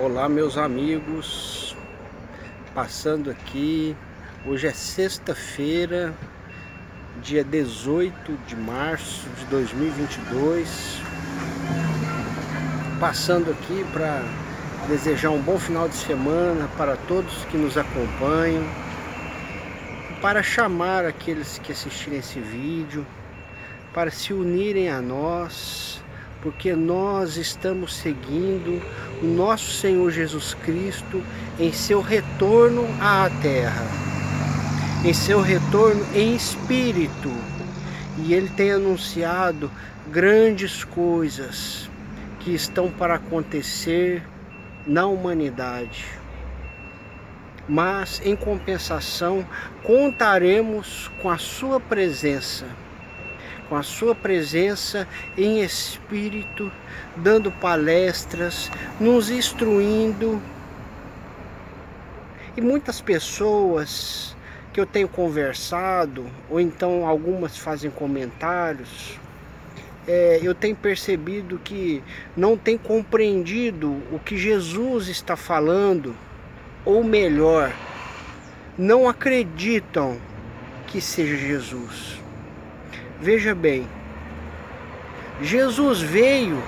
Olá meus amigos, passando aqui, hoje é sexta-feira, dia 18 de março de 2022, passando aqui para desejar um bom final de semana para todos que nos acompanham, para chamar aqueles que assistirem esse vídeo, para se unirem a nós, porque nós estamos seguindo o nosso Senhor Jesus Cristo em seu retorno à terra, em seu retorno em espírito. E ele tem anunciado grandes coisas que estão para acontecer na humanidade. Mas, em compensação, contaremos com a sua presença com a sua presença em espírito, dando palestras, nos instruindo. E muitas pessoas que eu tenho conversado, ou então algumas fazem comentários, é, eu tenho percebido que não tem compreendido o que Jesus está falando, ou melhor, não acreditam que seja Jesus. Veja bem, Jesus veio,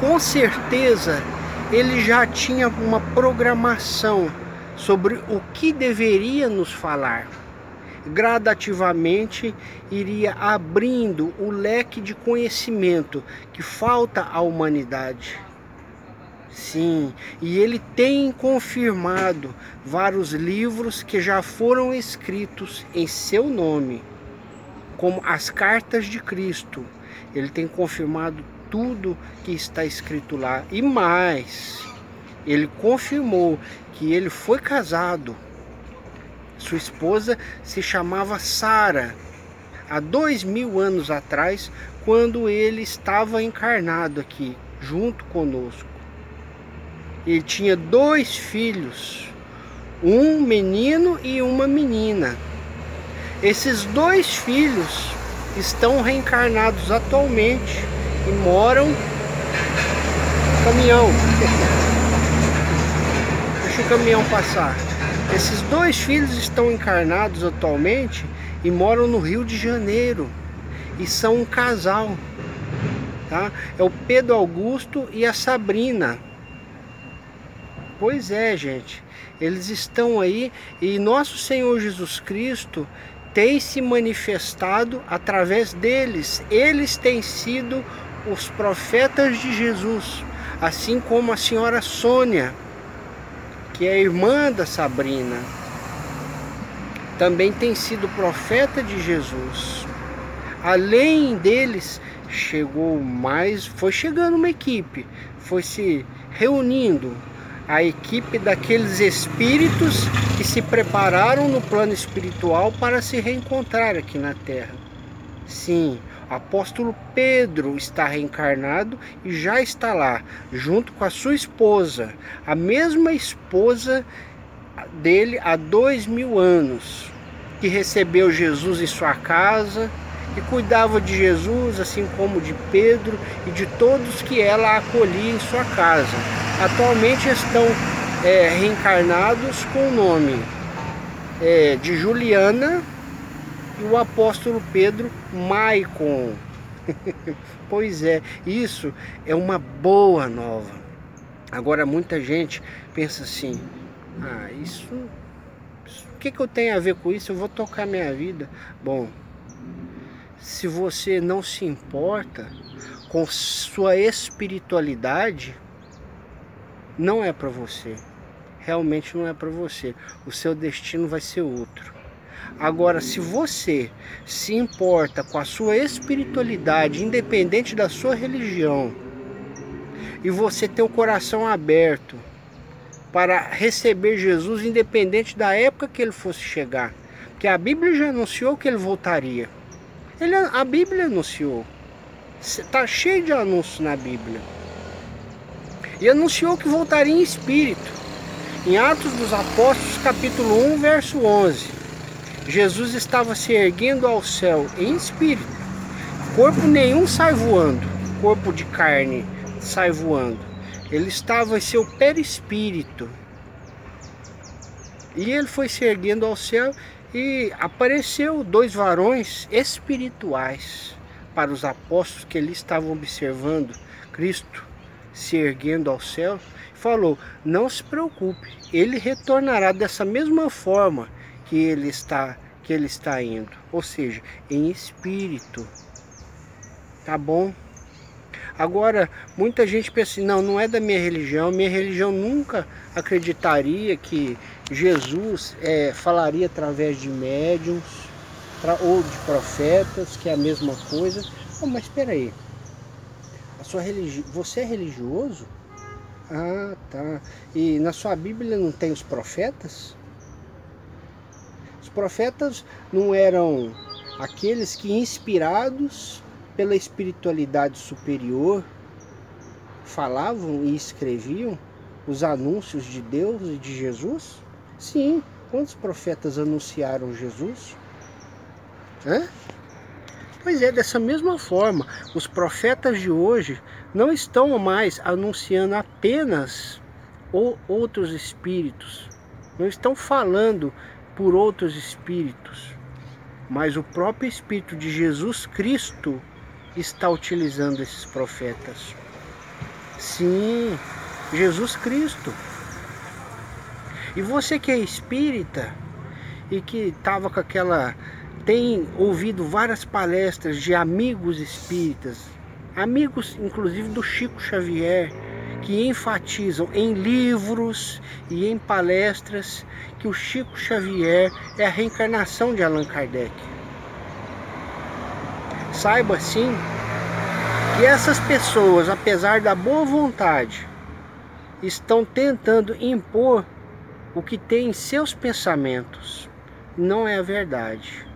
com certeza ele já tinha uma programação sobre o que deveria nos falar. Gradativamente iria abrindo o leque de conhecimento que falta à humanidade. Sim, e ele tem confirmado vários livros que já foram escritos em seu nome como as cartas de Cristo. Ele tem confirmado tudo que está escrito lá e mais. Ele confirmou que ele foi casado. Sua esposa se chamava Sara. Há dois mil anos atrás, quando ele estava encarnado aqui, junto conosco. Ele tinha dois filhos, um menino e uma menina. Esses dois filhos estão reencarnados atualmente e moram caminhão. Deixa o caminhão passar. Esses dois filhos estão encarnados atualmente e moram no Rio de Janeiro e são um casal. Tá? É o Pedro Augusto e a Sabrina. Pois é, gente. Eles estão aí e nosso Senhor Jesus Cristo tem se manifestado através deles. Eles têm sido os profetas de Jesus, assim como a senhora Sônia, que é irmã da Sabrina, também tem sido profeta de Jesus. Além deles, chegou mais, foi chegando uma equipe, foi se reunindo a equipe daqueles espíritos que se prepararam no plano espiritual para se reencontrar aqui na Terra. Sim, apóstolo Pedro está reencarnado e já está lá, junto com a sua esposa, a mesma esposa dele há dois mil anos, que recebeu Jesus em sua casa e cuidava de Jesus, assim como de Pedro e de todos que ela acolhia em sua casa atualmente estão é, reencarnados com o nome é, de Juliana e o apóstolo Pedro Maicon. pois é, isso é uma boa nova. Agora muita gente pensa assim, ah, isso, isso o que, que eu tenho a ver com isso? Eu vou tocar minha vida. Bom, se você não se importa com sua espiritualidade, não é para você. Realmente não é para você. O seu destino vai ser outro. Agora, se você se importa com a sua espiritualidade, independente da sua religião, e você tem o coração aberto para receber Jesus, independente da época que ele fosse chegar, porque a Bíblia já anunciou que ele voltaria. Ele, a Bíblia anunciou. Está cheio de anúncios na Bíblia e anunciou que voltaria em espírito. Em Atos dos Apóstolos, capítulo 1, verso 11, Jesus estava se erguendo ao céu em espírito. Corpo nenhum sai voando, corpo de carne sai voando. Ele estava em seu perispírito. E ele foi se erguendo ao céu e apareceu dois varões espirituais para os apóstolos que ali estavam observando Cristo se erguendo ao céu. Falou: Não se preocupe, ele retornará dessa mesma forma que ele está que ele está indo, ou seja, em espírito. Tá bom? Agora, muita gente pensa assim, não, não é da minha religião, minha religião nunca acreditaria que Jesus é, falaria através de médiums ou de profetas, que é a mesma coisa. Oh, mas espera aí, sua religi... você é religioso? Ah, tá. E na sua Bíblia não tem os profetas? Os profetas não eram aqueles que inspirados pela espiritualidade superior falavam e escreviam os anúncios de Deus e de Jesus? Sim, quantos profetas anunciaram Jesus? Hã? Pois é, dessa mesma forma, os profetas de hoje não estão mais anunciando apenas outros espíritos, não estão falando por outros espíritos, mas o próprio Espírito de Jesus Cristo está utilizando esses profetas? Sim, Jesus Cristo. E você que é espírita e que estava com aquela. Tem ouvido várias palestras de amigos espíritas, amigos inclusive do Chico Xavier, que enfatizam em livros e em palestras que o Chico Xavier é a reencarnação de Allan Kardec. Saiba sim que essas pessoas, apesar da boa vontade, estão tentando impor o que tem em seus pensamentos. Não é a verdade.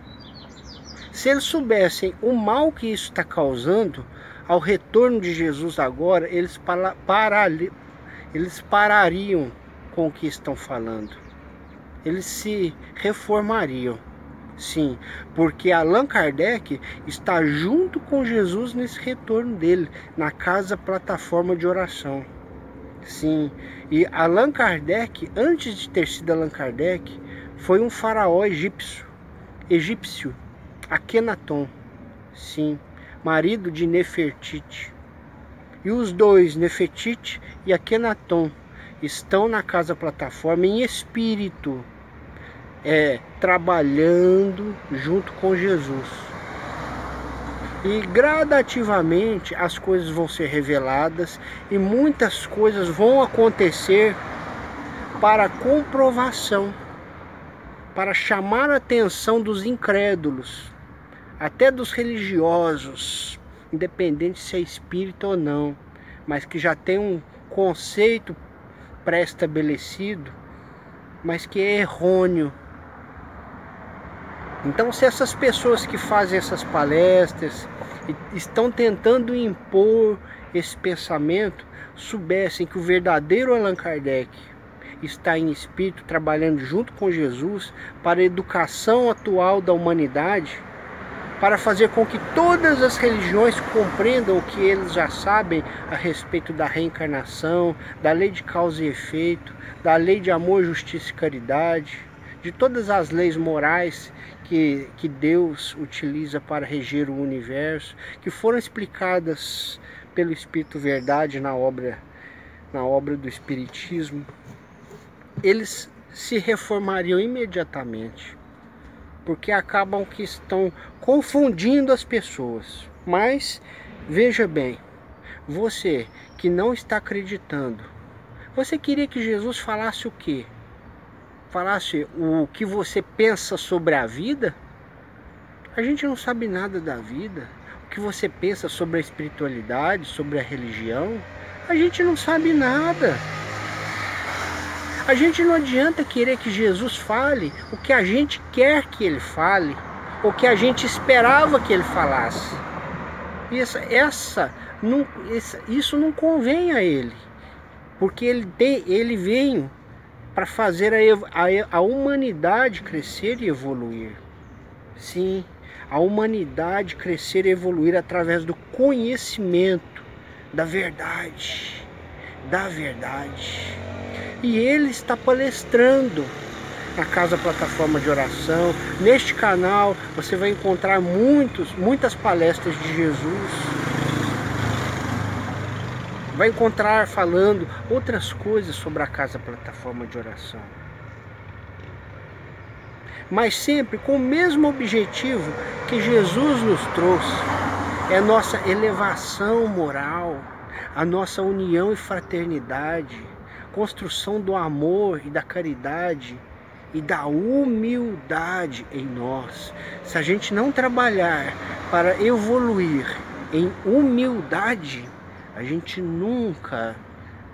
Se eles soubessem o mal que isso está causando ao retorno de Jesus agora, eles, para, para, eles parariam com o que estão falando. Eles se reformariam. Sim, porque Allan Kardec está junto com Jesus nesse retorno dele, na casa plataforma de oração. Sim, e Allan Kardec, antes de ter sido Allan Kardec, foi um faraó egípcio, egípcio, Akenaton. Sim, marido de Nefertiti. E os dois, Nefertiti e Akenaton, estão na casa plataforma em espírito é, trabalhando junto com Jesus. E gradativamente as coisas vão ser reveladas e muitas coisas vão acontecer para comprovação, para chamar a atenção dos incrédulos, até dos religiosos, independente se é espírito ou não, mas que já tem um conceito pré-estabelecido, mas que é errôneo. Então, se essas pessoas que fazem essas palestras estão tentando impor esse pensamento, soubessem que o verdadeiro Allan Kardec está em espírito trabalhando junto com Jesus para a educação atual da humanidade, para fazer com que todas as religiões compreendam o que eles já sabem a respeito da reencarnação, da lei de causa e efeito, da lei de amor, justiça e caridade, de todas as leis morais que, que Deus utiliza para reger o universo, que foram explicadas pelo Espírito Verdade na obra, na obra do Espiritismo, eles se reformariam imediatamente, porque acabam que estão confundindo as pessoas. Mas veja bem, você que não está acreditando, você queria que Jesus falasse o quê? falasse o que você pensa sobre a vida, a gente não sabe nada da vida. O que você pensa sobre a espiritualidade, sobre a religião, a gente não sabe nada. A gente não adianta querer que Jesus fale o que a gente quer que ele fale, ou que a gente esperava que ele falasse. Essa, essa, não, essa, isso não convém a ele, porque ele, tem, ele veio para fazer a, a, a humanidade crescer e evoluir. Sim, a humanidade crescer e evoluir através do conhecimento da verdade. da verdade. E ele está palestrando na Casa Plataforma de Oração. Neste canal você vai encontrar muitos, muitas palestras de Jesus. Vai encontrar falando outras coisas sobre a Casa Plataforma de Oração. Mas sempre com o mesmo objetivo que Jesus nos trouxe. É nossa elevação moral, a nossa união e fraternidade, construção do amor e da caridade e da humildade em nós. Se a gente não trabalhar para evoluir em humildade, a gente nunca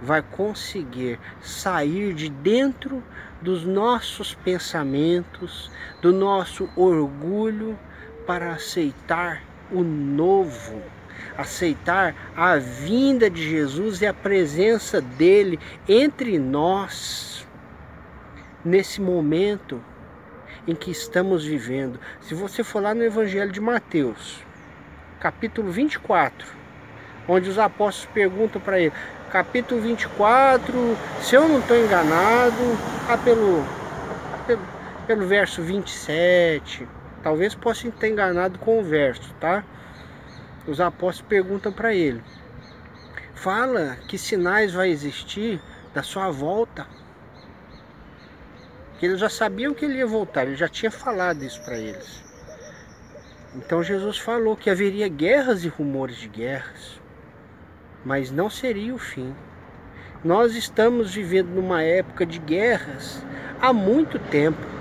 vai conseguir sair de dentro dos nossos pensamentos, do nosso orgulho para aceitar o novo, aceitar a vinda de Jesus e a presença dele entre nós nesse momento em que estamos vivendo. Se você for lá no Evangelho de Mateus, capítulo 24, onde os apóstolos perguntam para ele, capítulo 24, se eu não estou enganado, ah, pelo, pelo, pelo verso 27, talvez possa estar enganado com o verso, tá? Os apóstolos perguntam para ele, fala que sinais vai existir da sua volta que eles já sabiam que ele ia voltar, ele já tinha falado isso para eles. Então Jesus falou que haveria guerras e rumores de guerras, mas não seria o fim. Nós estamos vivendo numa época de guerras há muito tempo.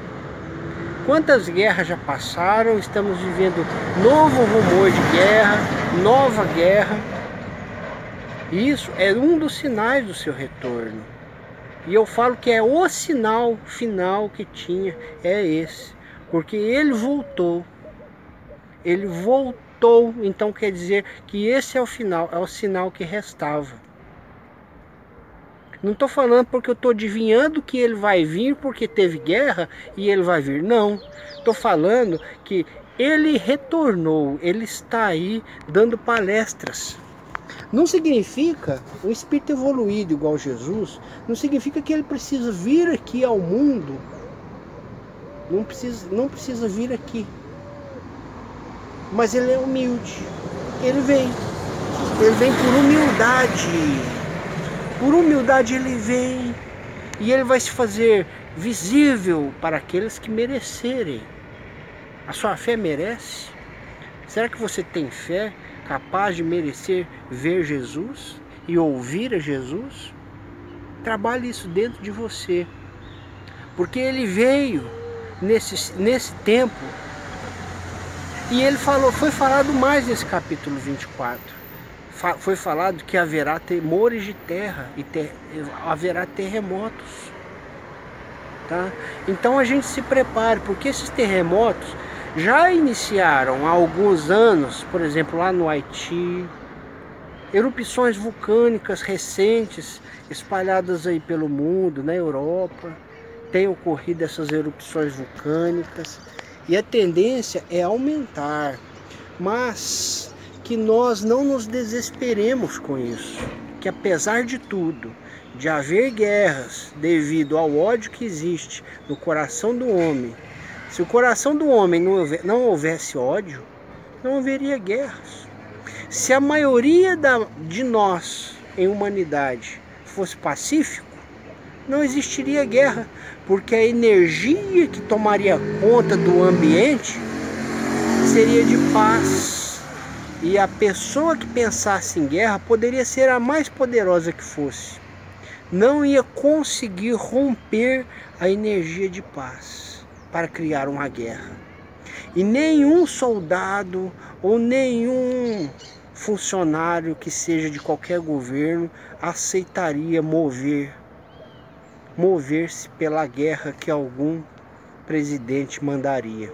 Quantas guerras já passaram? Estamos vivendo novo rumor de guerra, nova guerra. Isso é um dos sinais do seu retorno. E eu falo que é o sinal final que tinha, é esse. Porque ele voltou. Ele voltou, então quer dizer que esse é o final, é o sinal que restava. Não estou falando porque eu estou adivinhando que ele vai vir porque teve guerra e ele vai vir. Não. Estou falando que ele retornou, ele está aí dando palestras. Não significa o espírito evoluído igual Jesus, não significa que ele precisa vir aqui ao mundo. Não precisa, não precisa vir aqui. Mas ele é humilde. Ele vem. Ele vem por humildade. Por humildade ele vem. E ele vai se fazer visível para aqueles que merecerem. A sua fé merece? Será que você tem fé? capaz de merecer ver Jesus e ouvir a Jesus, trabalhe isso dentro de você. Porque ele veio nesse, nesse tempo e ele falou, foi falado mais nesse capítulo 24. Foi falado que haverá temores de terra e ter, haverá terremotos. Tá? Então a gente se prepare, porque esses terremotos já iniciaram há alguns anos, por exemplo, lá no Haiti, erupções vulcânicas recentes espalhadas aí pelo mundo, na Europa, tem ocorrido essas erupções vulcânicas e a tendência é aumentar, mas que nós não nos desesperemos com isso, que apesar de tudo, de haver guerras devido ao ódio que existe no coração do homem se o coração do homem não houvesse ódio, não haveria guerras. Se a maioria da, de nós em humanidade fosse pacífico, não existiria guerra, porque a energia que tomaria conta do ambiente seria de paz. E a pessoa que pensasse em guerra poderia ser a mais poderosa que fosse. Não ia conseguir romper a energia de paz para criar uma guerra. E nenhum soldado ou nenhum funcionário que seja de qualquer governo aceitaria mover mover-se pela guerra que algum presidente mandaria.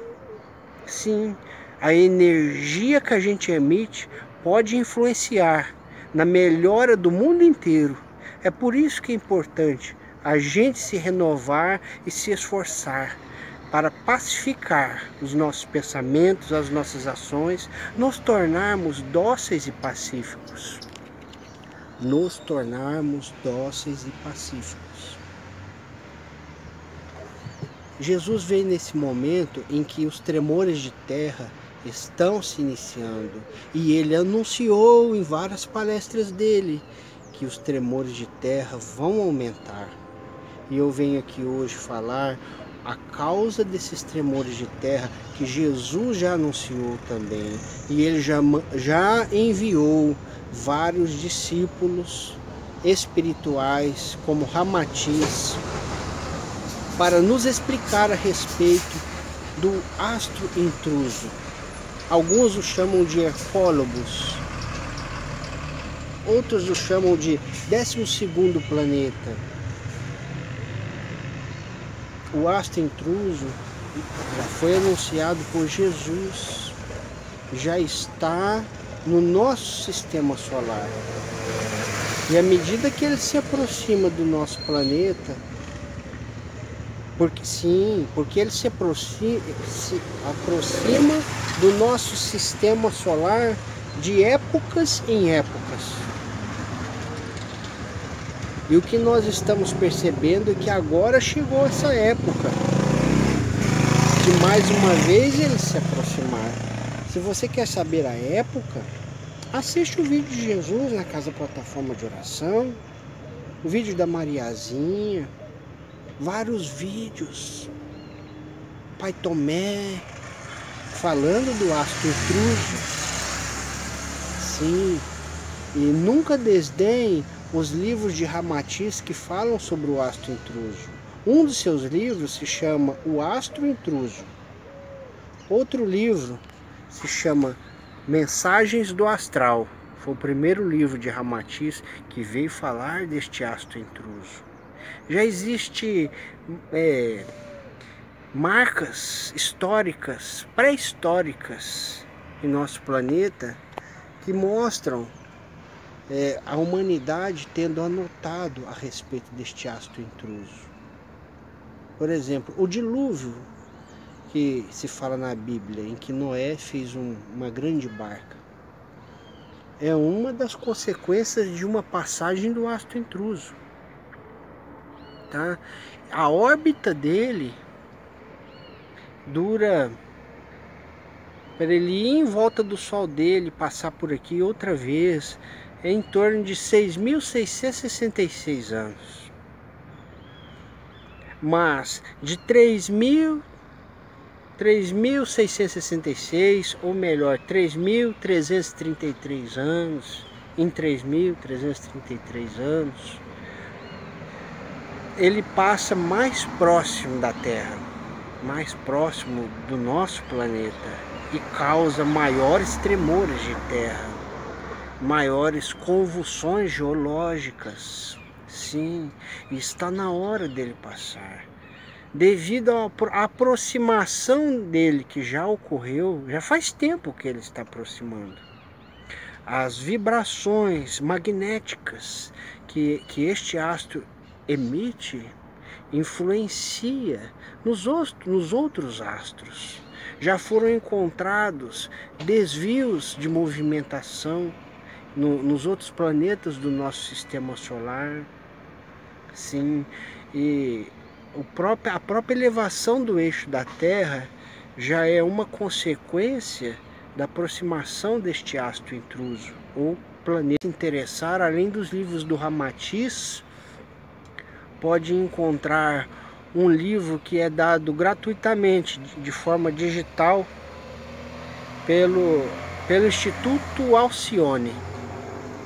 Sim, a energia que a gente emite pode influenciar na melhora do mundo inteiro. É por isso que é importante a gente se renovar e se esforçar para pacificar os nossos pensamentos, as nossas ações, nos tornarmos dóceis e pacíficos. nos tornarmos dóceis e pacíficos. Jesus veio nesse momento em que os tremores de terra estão se iniciando e ele anunciou em várias palestras dele que os tremores de terra vão aumentar. E eu venho aqui hoje falar a causa desses tremores de terra que Jesus já anunciou também. E ele já, já enviou vários discípulos espirituais, como Ramatiz, para nos explicar a respeito do astro intruso. Alguns o chamam de Hercólogos, outros o chamam de 12 planeta. O astro intruso já foi anunciado por Jesus, já está no nosso sistema solar. E à medida que ele se aproxima do nosso planeta, porque sim, porque ele se aproxima, se aproxima do nosso sistema solar de épocas em épocas. E o que nós estamos percebendo é que agora chegou essa época de mais uma vez ele se aproximar. Se você quer saber a época, assiste o vídeo de Jesus na casa plataforma de oração, o vídeo da Mariazinha, vários vídeos. Pai Tomé falando do astro intruso. Sim, e nunca desdenhe os livros de Ramatiz que falam sobre o astro intruso. Um dos seus livros se chama O Astro Intruso. Outro livro se chama Mensagens do Astral. Foi o primeiro livro de Ramatiz que veio falar deste astro intruso. Já existe é, marcas históricas, pré-históricas em nosso planeta que mostram é, a humanidade tendo anotado a respeito deste astro intruso. Por exemplo, o dilúvio que se fala na Bíblia, em que Noé fez um, uma grande barca, é uma das consequências de uma passagem do astro intruso. Tá? A órbita dele dura para ele ir em volta do Sol dele, passar por aqui outra vez, é em torno de 6.666 anos. Mas de 3.666, ou melhor, 3.333 anos, em 3.333 anos, ele passa mais próximo da Terra, mais próximo do nosso planeta e causa maiores tremores de terra maiores convulsões geológicas. Sim, está na hora dele passar. Devido à aproximação dele que já ocorreu, já faz tempo que ele está aproximando. As vibrações magnéticas que, que este astro emite influencia nos, nos outros astros. Já foram encontrados desvios de movimentação no, nos outros planetas do nosso sistema solar. Sim, e o próprio, a própria elevação do eixo da Terra já é uma consequência da aproximação deste astro intruso ou planeta interessar, além dos livros do Ramatiz, pode encontrar um livro que é dado gratuitamente de forma digital pelo, pelo Instituto Alcione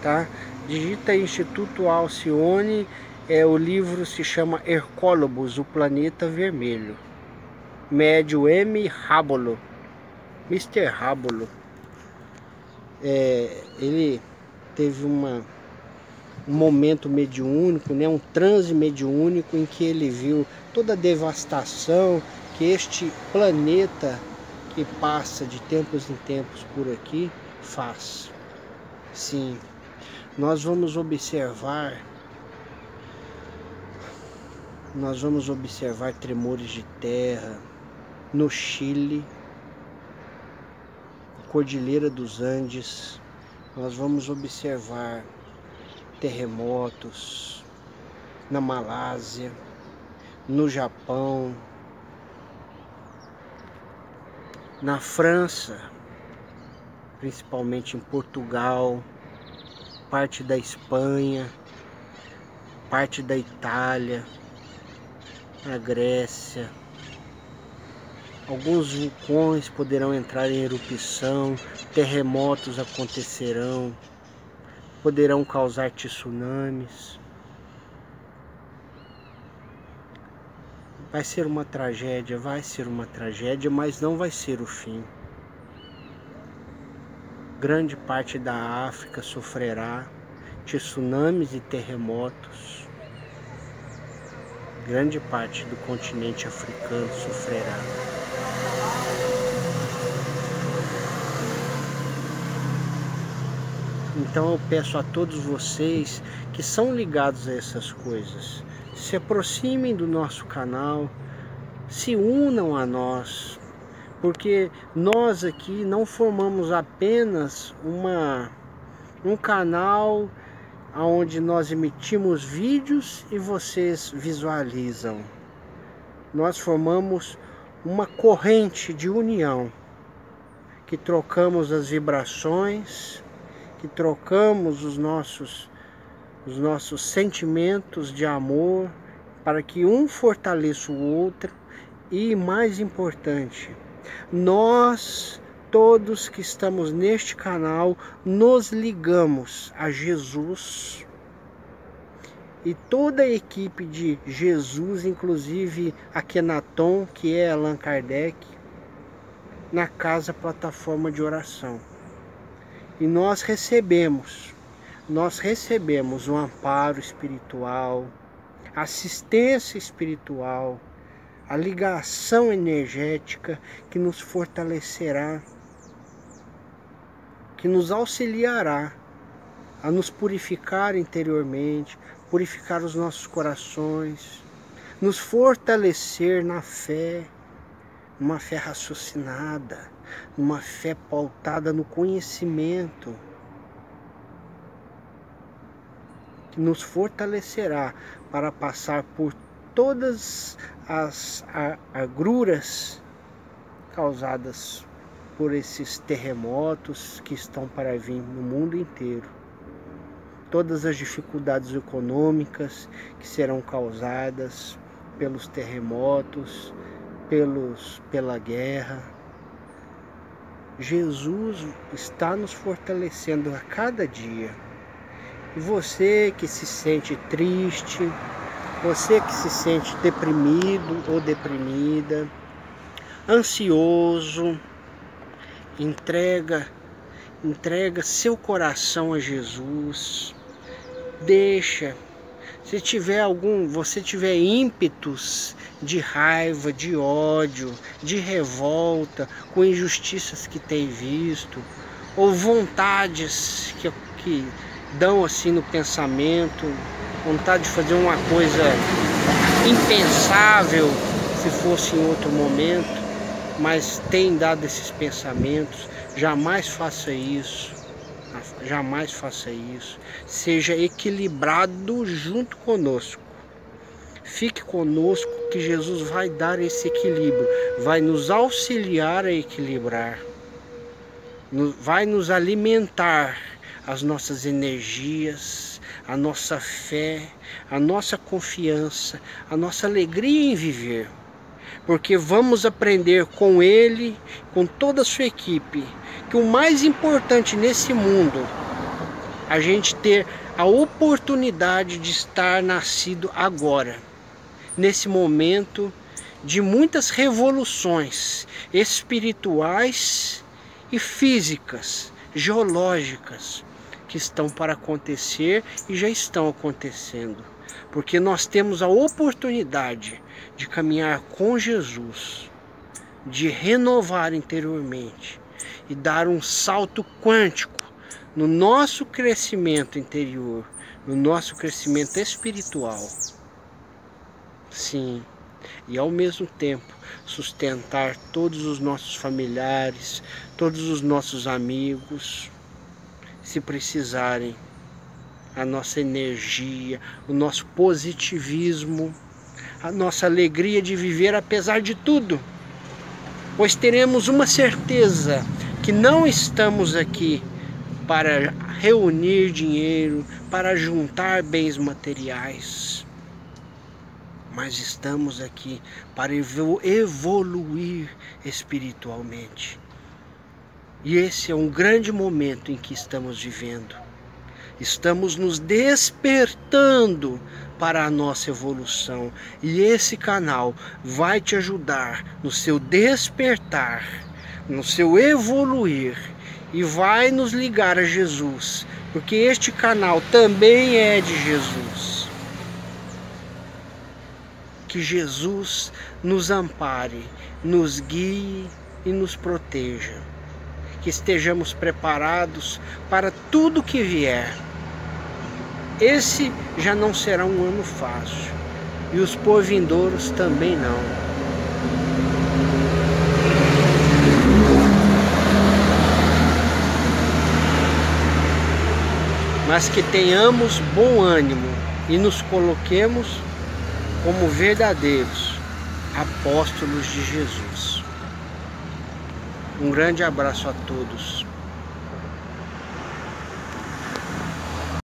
tá? Digita Instituto Alcione, é, o livro se chama Hercólobos, o Planeta Vermelho. Médio M. Rábolo, Mr. Rábolo. É, ele teve uma, um momento mediúnico, né, um transe mediúnico em que ele viu toda a devastação que este planeta que passa de tempos em tempos por aqui faz. Sim, nós vamos observar nós vamos observar tremores de terra no Chile, Cordilheira dos Andes. Nós vamos observar terremotos na Malásia, no Japão, na França, principalmente em Portugal, parte da Espanha, parte da Itália, na Grécia. Alguns vulcões poderão entrar em erupção, terremotos acontecerão, poderão causar tsunamis. Vai ser uma tragédia, vai ser uma tragédia, mas não vai ser o fim. Grande parte da África sofrerá tsunamis e terremotos. Grande parte do continente africano sofrerá. Então eu peço a todos vocês que são ligados a essas coisas, se aproximem do nosso canal, se unam a nós, porque nós aqui não formamos apenas uma, um canal onde nós emitimos vídeos e vocês visualizam. Nós formamos uma corrente de união que trocamos as vibrações, que trocamos os nossos os nossos sentimentos de amor para que um fortaleça o outro e mais importante, nós todos que estamos neste canal nos ligamos a Jesus e toda a equipe de Jesus, inclusive a Kenaton, que é Allan Kardec, na casa plataforma de oração. E nós recebemos, nós recebemos um amparo espiritual, assistência espiritual, a ligação energética que nos fortalecerá que nos auxiliará a nos purificar interiormente, purificar os nossos corações, nos fortalecer na fé, uma fé raciocinada, uma fé pautada no conhecimento, que nos fortalecerá para passar por todas as agruras causadas por esses terremotos que estão para vir no mundo inteiro. Todas as dificuldades econômicas que serão causadas pelos terremotos, pelos, pela guerra. Jesus está nos fortalecendo a cada dia. E você que se sente triste, você que se sente deprimido ou deprimida, ansioso, entrega, entrega seu coração a Jesus. Deixa. Se tiver algum, você tiver ímpetos de raiva, de ódio, de revolta com injustiças que tem visto, ou vontades que, que dão assim no pensamento, vontade de fazer uma coisa impensável se fosse em outro momento, mas tem dado esses pensamentos, jamais faça isso. Jamais faça isso. Seja equilibrado junto conosco. Fique conosco que Jesus vai dar esse equilíbrio, vai nos auxiliar a equilibrar, vai nos alimentar as nossas energias, a nossa fé, a nossa confiança, a nossa alegria em viver porque vamos aprender com ele, com toda a sua equipe, que o mais importante nesse mundo, a gente ter a oportunidade de estar nascido agora, nesse momento de muitas revoluções espirituais e físicas, geológicas, que estão para acontecer e já estão acontecendo. Porque nós temos a oportunidade de caminhar com Jesus, de renovar interiormente e dar um salto quântico no nosso crescimento interior, no nosso crescimento espiritual. Sim, e ao mesmo tempo sustentar todos os nossos familiares, todos os nossos amigos, se precisarem a nossa energia, o nosso positivismo, a nossa alegria de viver apesar de tudo. Pois teremos uma certeza que não estamos aqui para reunir dinheiro, para juntar bens materiais, mas estamos aqui para evoluir espiritualmente. E esse é um grande momento em que estamos vivendo. Estamos nos despertando para a nossa evolução. E esse canal vai te ajudar no seu despertar, no seu evoluir e vai nos ligar a Jesus, porque este canal também é de Jesus. Que Jesus nos ampare, nos guie e nos proteja. Que estejamos preparados para tudo que vier esse já não será um ano fácil, e os por vindouros também não. Mas que tenhamos bom ânimo e nos coloquemos como verdadeiros apóstolos de Jesus. Um grande abraço a todos.